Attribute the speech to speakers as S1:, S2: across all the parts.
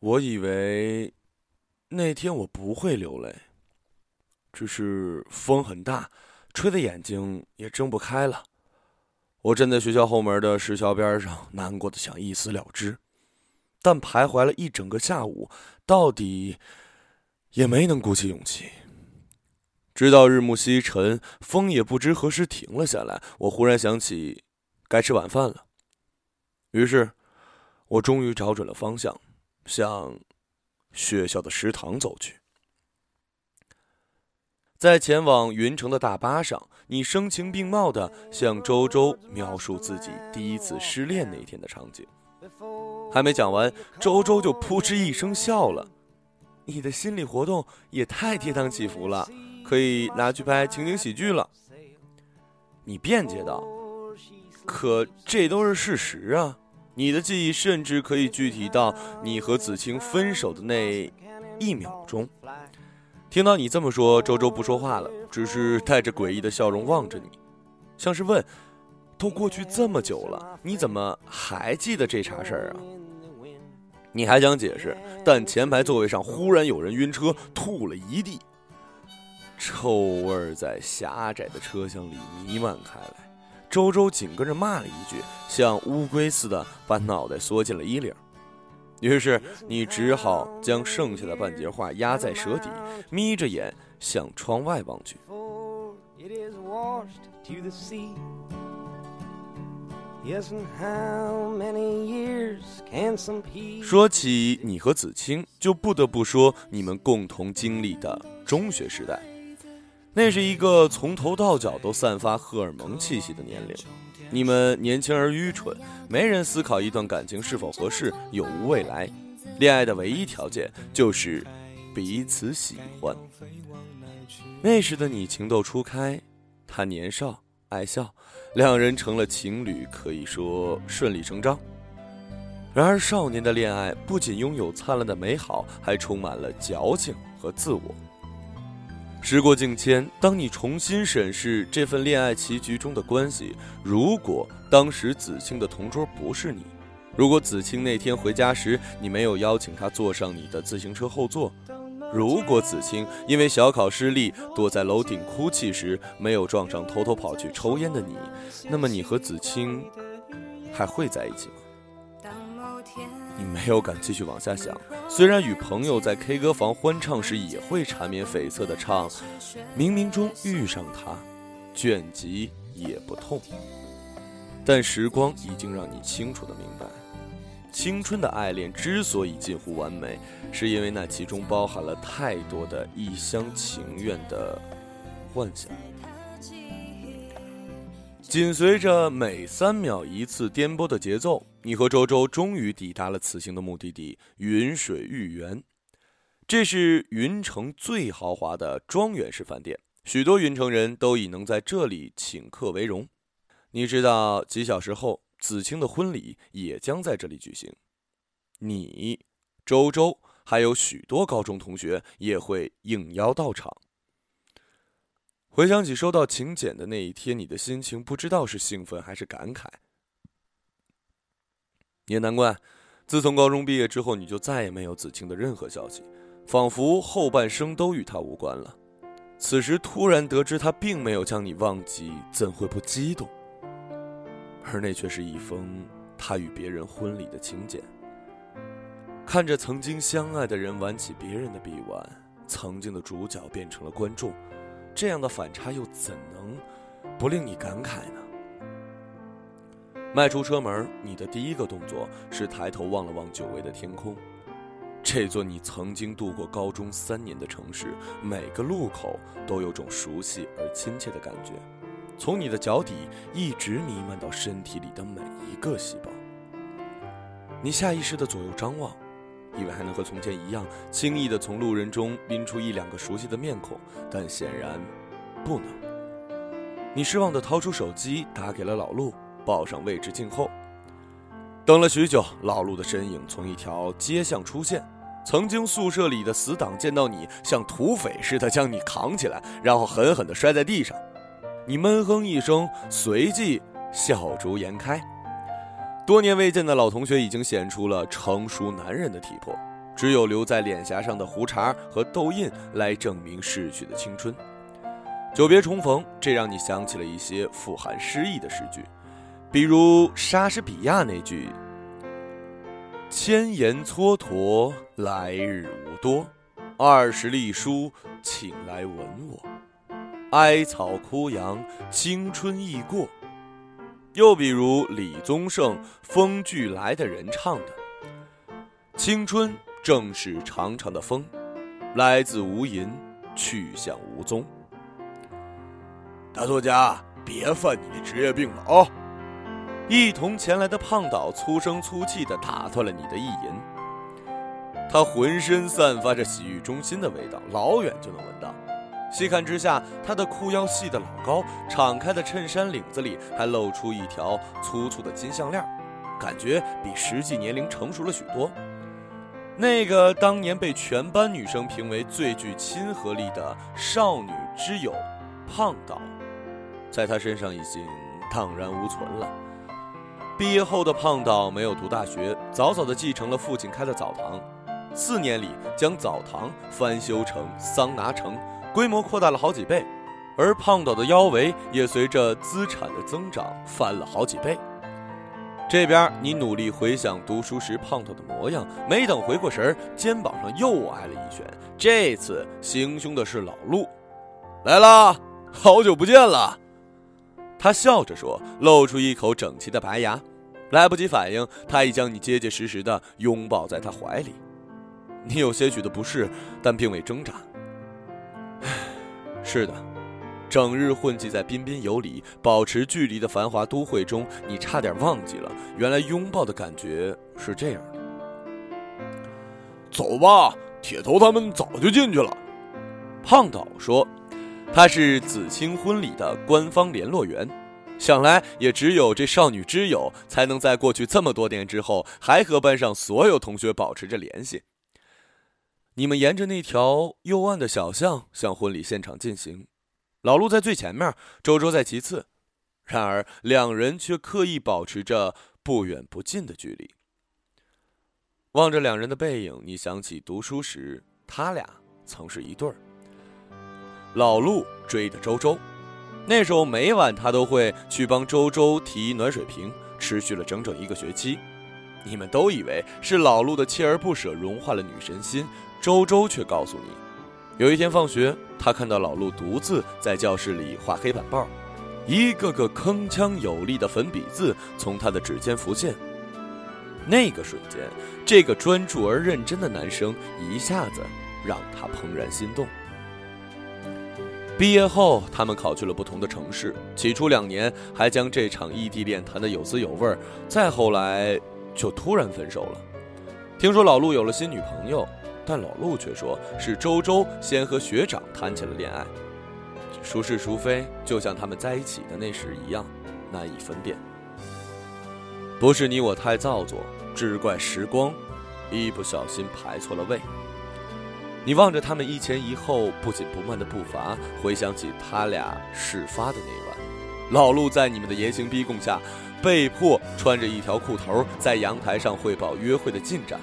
S1: 我以为那天我不会流泪，只是风很大，吹的眼睛也睁不开了。我站在学校后门的石桥边上，难过的想一死了之，但徘徊了一整个下午，到底也没能鼓起勇气。直到日暮西沉，风也不知何时停了下来，我忽然想起该吃晚饭了。于是，我终于找准了方向。向学校的食堂走去。在前往云城的大巴上，你声情并茂的向周周描述自己第一次失恋那天的场景。还没讲完，周周就扑哧一声笑了。你的心理活动也太跌宕起伏了，可以拿去拍情景喜剧了。你辩解道：“可这都是事实啊。”你的记忆甚至可以具体到你和子清分手的那一秒钟。听到你这么说，周周不说话了，只是带着诡异的笑容望着你，像是问：“都过去这么久了，你怎么还记得这茬事儿啊？”你还想解释，但前排座位上忽然有人晕车，吐了一地，臭味在狭窄的车厢里弥漫开来。周周紧跟着骂了一句，像乌龟似的把脑袋缩进了衣领。于是你只好将剩下的半截话压在舌底，眯着眼向窗外望去。说起你和子清，就不得不说你们共同经历的中学时代。那是一个从头到脚都散发荷尔蒙气息的年龄，你们年轻而愚蠢，没人思考一段感情是否合适、有无未来。恋爱的唯一条件就是彼此喜欢。那时的你情窦初开，他年少爱笑，两人成了情侣，可以说顺理成章。然而，少年的恋爱不仅拥有灿烂的美好，还充满了矫情和自我。时过境迁，当你重新审视这份恋爱棋局中的关系，如果当时子清的同桌不是你，如果子清那天回家时你没有邀请他坐上你的自行车后座，如果子清因为小考失利躲在楼顶哭泣时没有撞上偷偷跑去抽烟的你，那么你和子清还会在一起吗？你没有敢继续往下想。虽然与朋友在 K 歌房欢唱时也会缠绵悱恻地唱“冥冥中遇上他，卷籍也不痛”，但时光已经让你清楚地明白，青春的爱恋之所以近乎完美，是因为那其中包含了太多的一厢情愿的幻想。紧随着每三秒一次颠簸的节奏，你和周周终于抵达了此行的目的地——云水御园。这是云城最豪华的庄园式饭店，许多云城人都以能在这里请客为荣。你知道，几小时后，子清的婚礼也将在这里举行。你、周周还有许多高中同学也会应邀到场。回想起收到请柬的那一天，你的心情不知道是兴奋还是感慨。也难怪，自从高中毕业之后，你就再也没有子清的任何消息，仿佛后半生都与他无关了。此时突然得知他并没有将你忘记，怎会不激动？而那却是一封他与别人婚礼的请柬。看着曾经相爱的人挽起别人的臂弯，曾经的主角变成了观众。这样的反差又怎能不令你感慨呢？迈出车门，你的第一个动作是抬头望了望久违的天空。这座你曾经度过高中三年的城市，每个路口都有种熟悉而亲切的感觉，从你的脚底一直弥漫到身体里的每一个细胞。你下意识的左右张望。以为还能和从前一样轻易地从路人中拎出一两个熟悉的面孔，但显然不能。你失望地掏出手机，打给了老陆，报上位置静候。等了许久，老陆的身影从一条街巷出现。曾经宿舍里的死党见到你，像土匪似的将你扛起来，然后狠狠地摔在地上。你闷哼一声，随即笑逐颜开。多年未见的老同学已经显出了成熟男人的体魄，只有留在脸颊上的胡茬和痘印来证明逝去的青春。久别重逢，这让你想起了一些富含诗意的诗句，比如莎士比亚那句：“千言蹉跎，来日无多，二十隶书，请来吻我。哀草枯杨，青春易过。”又比如李宗盛《风聚来的人》唱的：“青春正是长长的风，来自无垠，去向无踪。”
S2: 大作家，别犯你的职业病了啊！
S1: 一同前来的胖岛粗声粗气地打断了你的意淫。他浑身散发着洗浴中心的味道，老远就能闻到。细看之下，他的裤腰细得老高，敞开的衬衫领子里还露出一条粗粗的金项链，感觉比实际年龄成熟了许多。那个当年被全班女生评为最具亲和力的少女之友，胖岛，在他身上已经荡然无存了。毕业后的胖岛没有读大学，早早地继承了父亲开的澡堂，四年里将澡堂翻修成桑拿城。规模扩大了好几倍，而胖岛的腰围也随着资产的增长翻了好几倍。这边你努力回想读书时胖岛的模样，没等回过神儿，肩膀上又挨了一拳。这次行凶的是老陆，
S2: 来啦，好久不见了。
S1: 他笑着说，露出一口整齐的白牙。来不及反应，他已将你结结实实的拥抱在他怀里。你有些许的不适，但并未挣扎。是的，整日混迹在彬彬有礼、保持距离的繁华都会中，你差点忘记了，原来拥抱的感觉是这样的。
S2: 走吧，铁头他们早就进去了。
S1: 胖导说：“他是子清婚礼的官方联络员，想来也只有这少女之友，才能在过去这么多年之后，还和班上所有同学保持着联系。”你们沿着那条幽暗的小巷向婚礼现场进行，老陆在最前面，周周在其次。然而两人却刻意保持着不远不近的距离。望着两人的背影，你想起读书时他俩曾是一对儿。老陆追的周周，那时候每晚他都会去帮周周提暖水瓶，持续了整整一个学期。你们都以为是老陆的锲而不舍融化了女神心。周周却告诉你，有一天放学，他看到老陆独自在教室里画黑板报，一个个铿锵有力的粉笔字从他的指尖浮现。那个瞬间，这个专注而认真的男生一下子让他怦然心动。毕业后，他们考去了不同的城市，起初两年还将这场异地恋谈得有滋有味，再后来就突然分手了。听说老陆有了新女朋友。但老陆却说是周周先和学长谈起了恋爱，孰是孰非，就像他们在一起的那时一样，难以分辨。不是你我太造作，只怪时光一不小心排错了位。你望着他们一前一后、不紧不慢的步伐，回想起他俩事发的那晚，老陆在你们的严刑逼供下，被迫穿着一条裤头在阳台上汇报约会的进展，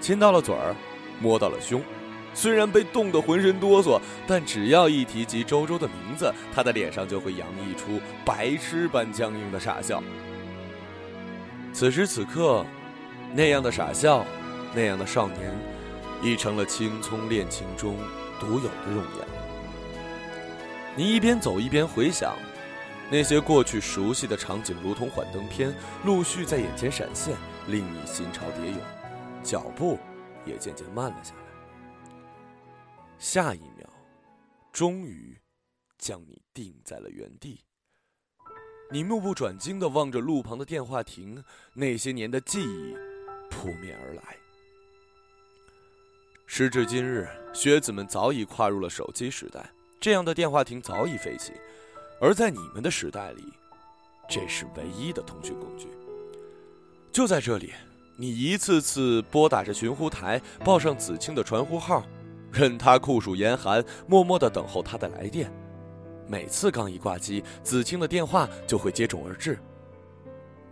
S1: 亲到了嘴儿。摸到了胸，虽然被冻得浑身哆嗦，但只要一提及周周的名字，他的脸上就会洋溢出白痴般僵硬的傻笑。此时此刻，那样的傻笑，那样的少年，已成了青葱恋情中独有的容颜。你一边走一边回想，那些过去熟悉的场景，如同幻灯片，陆续在眼前闪现，令你心潮叠涌，脚步。也渐渐慢了下来。下一秒，终于将你定在了原地。你目不转睛的望着路旁的电话亭，那些年的记忆扑面而来。时至今日，学子们早已跨入了手机时代，这样的电话亭早已废弃。而在你们的时代里，这是唯一的通讯工具。就在这里。你一次次拨打着寻呼台，报上子清的传呼号，任他酷暑严寒，默默地等候他的来电。每次刚一挂机，子清的电话就会接踵而至。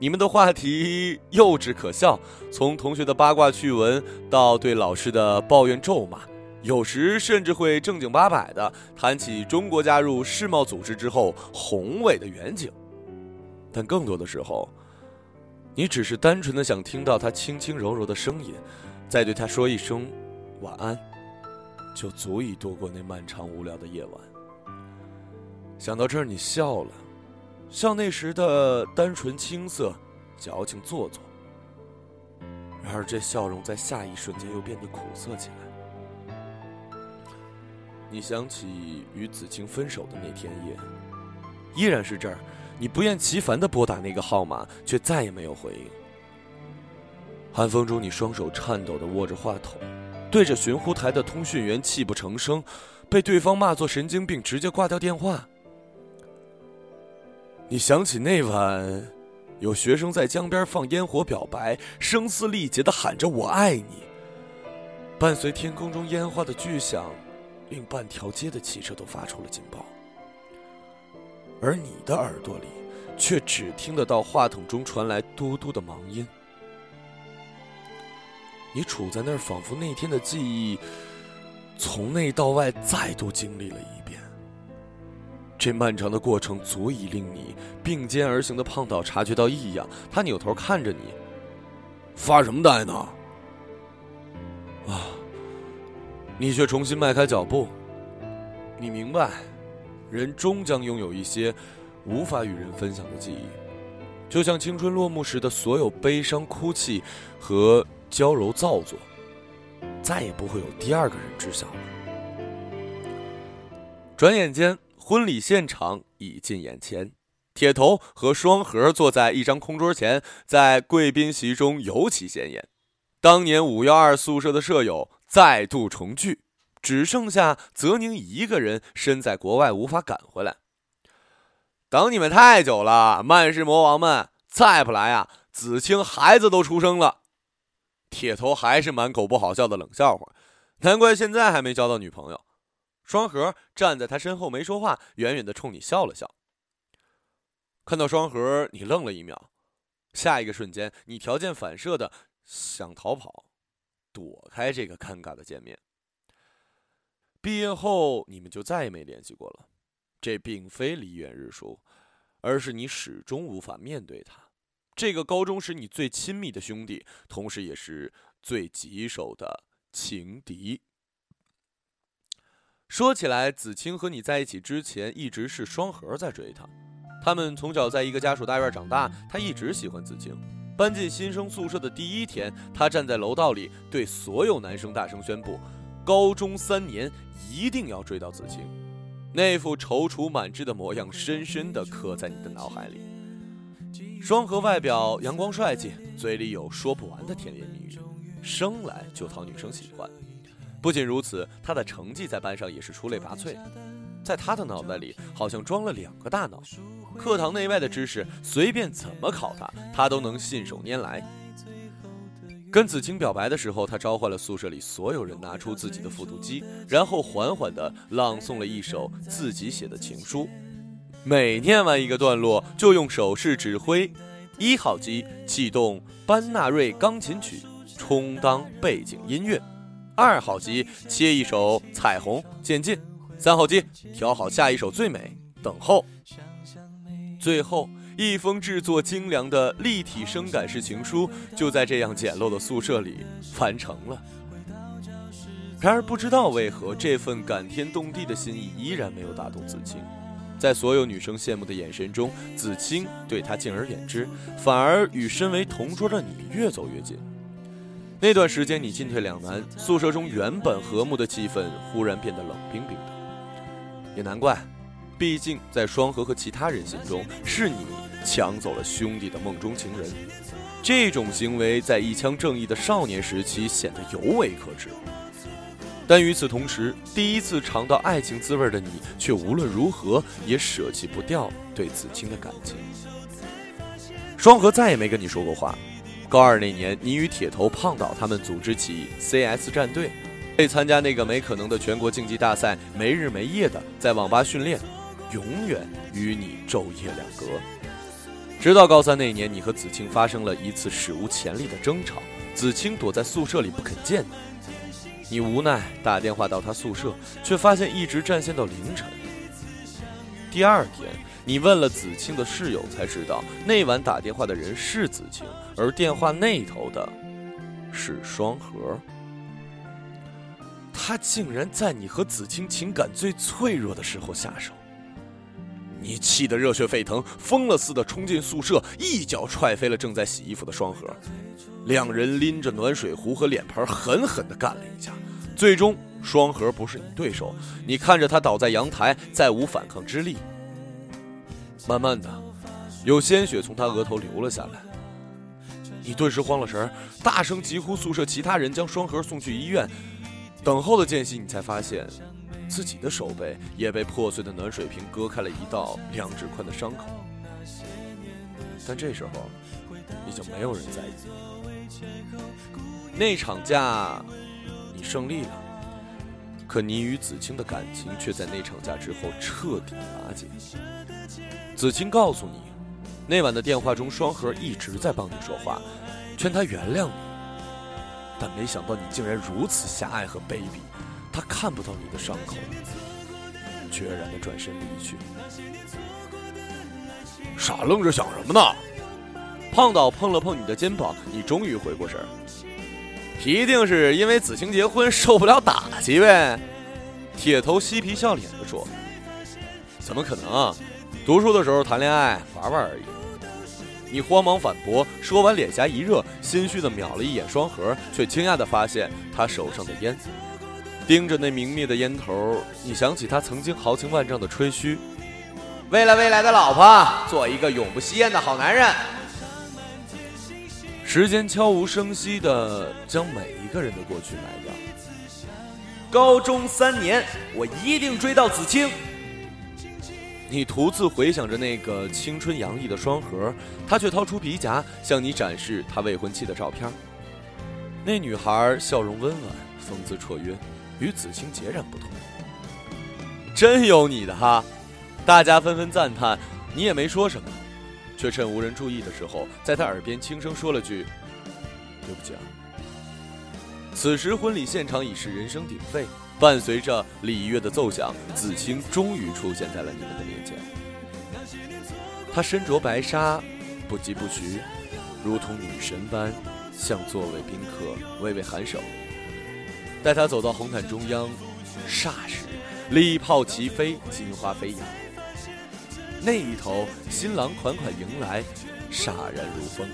S1: 你们的话题幼稚可笑，从同学的八卦趣闻到对老师的抱怨咒骂，有时甚至会正经八百的谈起中国加入世贸组织之后宏伟的远景。但更多的时候，你只是单纯的想听到他轻轻柔柔的声音，再对他说一声晚安，就足以度过那漫长无聊的夜晚。想到这儿，你笑了。像那时的单纯青涩、矫情做作，然而这笑容在下一瞬间又变得苦涩起来。你想起与子清分手的那天夜，依然是这儿，你不厌其烦的拨打那个号码，却再也没有回应。寒风中，你双手颤抖的握着话筒，对着寻呼台的通讯员泣不成声，被对方骂作神经病，直接挂掉电话。你想起那晚，有学生在江边放烟火表白，声嘶力竭的喊着“我爱你”，伴随天空中烟花的巨响，令半条街的汽车都发出了警报。而你的耳朵里，却只听得到话筒中传来嘟嘟的忙音。你杵在那儿，仿佛那天的记忆，从内到外再度经历了一遍。这漫长的过程足以令你并肩而行的胖岛察觉到异样，他扭头看着你，
S2: 发什么呆呢？
S1: 啊！你却重新迈开脚步。你明白，人终将拥有一些无法与人分享的记忆，就像青春落幕时的所有悲伤、哭泣和娇柔造作，再也不会有第二个人知晓了。转眼间。婚礼现场已近眼前，铁头和双核坐在一张空桌前，在贵宾席中尤其显眼。当年五幺二宿舍的舍友再度重聚，只剩下泽宁一个人身在国外无法赶回来。等你们太久了，曼氏魔王们，再不来啊，子清孩子都出生了。铁头还是满口不好笑的冷笑话，难怪现在还没交到女朋友。双核站在他身后没说话，远远的冲你笑了笑。看到双核，你愣了一秒，下一个瞬间，你条件反射的想逃跑，躲开这个尴尬的见面。毕业后，你们就再也没联系过了。这并非离远日疏，而是你始终无法面对他。这个高中时你最亲密的兄弟，同时也是最棘手的情敌。说起来，子清和你在一起之前，一直是双核在追她。他们从小在一个家属大院长大，他一直喜欢子清。搬进新生宿舍的第一天，他站在楼道里，对所有男生大声宣布：高中三年一定要追到子晴。那副踌躇满志的模样，深深地刻在你的脑海里。双核外表阳光帅气，嘴里有说不完的甜言蜜语，生来就讨女生喜欢。不仅如此，他的成绩在班上也是出类拔萃。在他的脑袋里，好像装了两个大脑，课堂内外的知识，随便怎么考他，他都能信手拈来。跟子清表白的时候，他召唤了宿舍里所有人，拿出自己的复读机，然后缓缓地朗诵了一首自己写的情书。每念完一个段落，就用手势指挥：一号机启动班纳瑞钢琴曲，充当背景音乐。二号机切一首彩虹渐进，三号机调好下一首最美等候，最后一封制作精良的立体声感式情书就在这样简陋的宿舍里完成了。然而不知道为何，这份感天动地的心意依然没有打动子清。在所有女生羡慕的眼神中，子清对他敬而远之，反而与身为同桌的你越走越近。那段时间，你进退两难，宿舍中原本和睦的气氛忽然变得冷冰冰的。也难怪，毕竟在双河和其他人心中，是你抢走了兄弟的梦中情人。这种行为在一腔正义的少年时期显得尤为可耻。但与此同时，第一次尝到爱情滋味的你，却无论如何也舍弃不掉对子清的感情。双河再也没跟你说过话。高二那年，你与铁头、胖岛他们组织起 CS 战队，为参加那个没可能的全国竞技大赛，没日没夜的在网吧训练，永远与你昼夜两隔。直到高三那年，你和子清发生了一次史无前例的争吵，子清躲在宿舍里不肯见你，你无奈打电话到他宿舍，却发现一直占线到凌晨。第二天，你问了子清的室友，才知道那晚打电话的人是子清，而电话那头的是双核。他竟然在你和子清情感最脆弱的时候下手。你气得热血沸腾，疯了似的冲进宿舍，一脚踹飞了正在洗衣服的双核。两人拎着暖水壶和脸盆，狠狠地干了一架。最终，双核不是你对手。你看着他倒在阳台，再无反抗之力。慢慢的，有鲜血从他额头流了下来。你顿时慌了神，大声疾呼宿舍其他人将双核送去医院。等候的间隙，你才发现。自己的手背也被破碎的暖水瓶割开了一道两指宽的伤口，但这时候已经没有人在意。那场架你胜利了，可你与子清的感情却在那场架之后彻底瓦解。子清告诉你，那晚的电话中，双核一直在帮你说话，劝他原谅你，但没想到你竟然如此狭隘和卑鄙。他看不到你的伤口，决然的转身离去。
S2: 傻愣着想什么呢？
S1: 胖岛碰了碰你的肩膀，你终于回过神儿。一定是因为子晴结婚受不了打击呗。铁头嬉皮笑脸的说：“怎么可能？读书的时候谈恋爱玩玩而已。”你慌忙反驳，说完脸颊一热，心虚的瞄了一眼双核，却惊讶的发现他手上的烟。盯着那明灭的烟头，你想起他曾经豪情万丈的吹嘘：“为了未来的老婆，做一个永不吸烟的好男人。”时间悄无声息的将每一个人的过去埋掉。高中三年，我一定追到子清。你独自回想着那个青春洋溢的双核，他却掏出皮夹向你展示他未婚妻的照片。那女孩笑容温婉，风姿绰约。与子清截然不同，真有你的哈！大家纷纷赞叹，你也没说什么，却趁无人注意的时候，在他耳边轻声说了句：“对不起啊。”此时婚礼现场已是人声鼎沸，伴随着礼乐的奏响，子清终于出现在了你们的面前。她身着白纱，不疾不徐，如同女神般向座位宾客微微颔首。待他走到红毯中央，霎时，礼炮齐飞，金花飞扬。那一头，新郎款款迎来，飒然如风。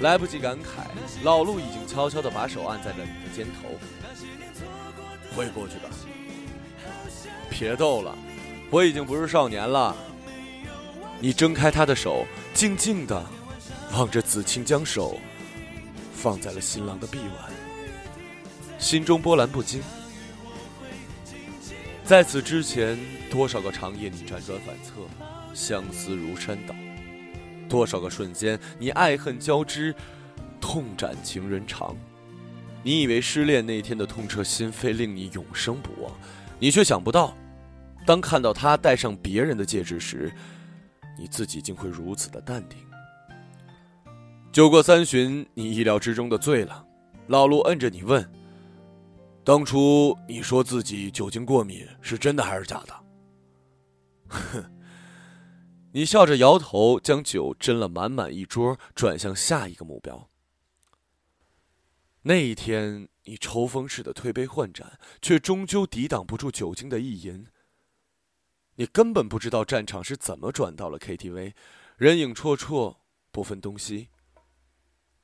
S1: 来不及感慨，老陆已经悄悄地把手按在了你的肩头。会过去的，别逗了，我已经不是少年了。你睁开他的手，静静地望着子清，将手放在了新郎的臂弯。心中波澜不惊。在此之前，多少个长夜你辗转反侧，相思如山倒；多少个瞬间你爱恨交织，痛斩情人肠。你以为失恋那天的痛彻心扉令你永生不忘，你却想不到，当看到他戴上别人的戒指时，你自己竟会如此的淡定。酒过三巡，你意料之中的醉了。老陆摁着你问。当初你说自己酒精过敏是真的还是假的？哼！你笑着摇头，将酒斟了满满一桌，转向下一个目标。那一天，你抽风似的推杯换盏，却终究抵挡不住酒精的意淫。你根本不知道战场是怎么转到了 KTV，人影绰绰，不分东西。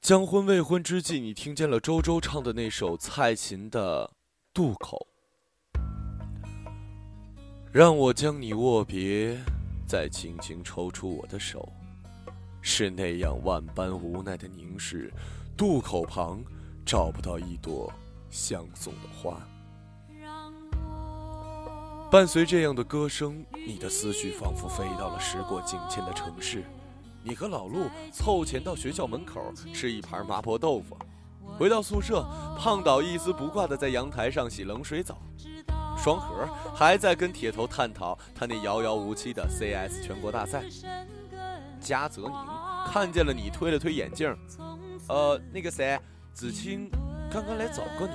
S1: 将婚未婚之际，你听见了周周唱的那首蔡琴的《渡口》，让我将你握别，再轻轻抽出我的手，是那样万般无奈的凝视。渡口旁找不到一朵相送的花。伴随这样的歌声，你的思绪仿佛飞到了时过境迁的城市。你和老陆凑钱到学校门口吃一盘麻婆豆腐，回到宿舍，胖导一丝不挂的在阳台上洗冷水澡，双核还在跟铁头探讨他那遥遥无期的 CS 全国大赛。嘉泽宁看见了你，推了推眼镜，呃，那个谁，子清刚刚来找过你。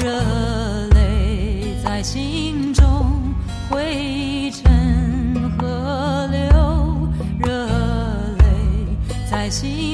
S3: 热泪在心中汇成泪在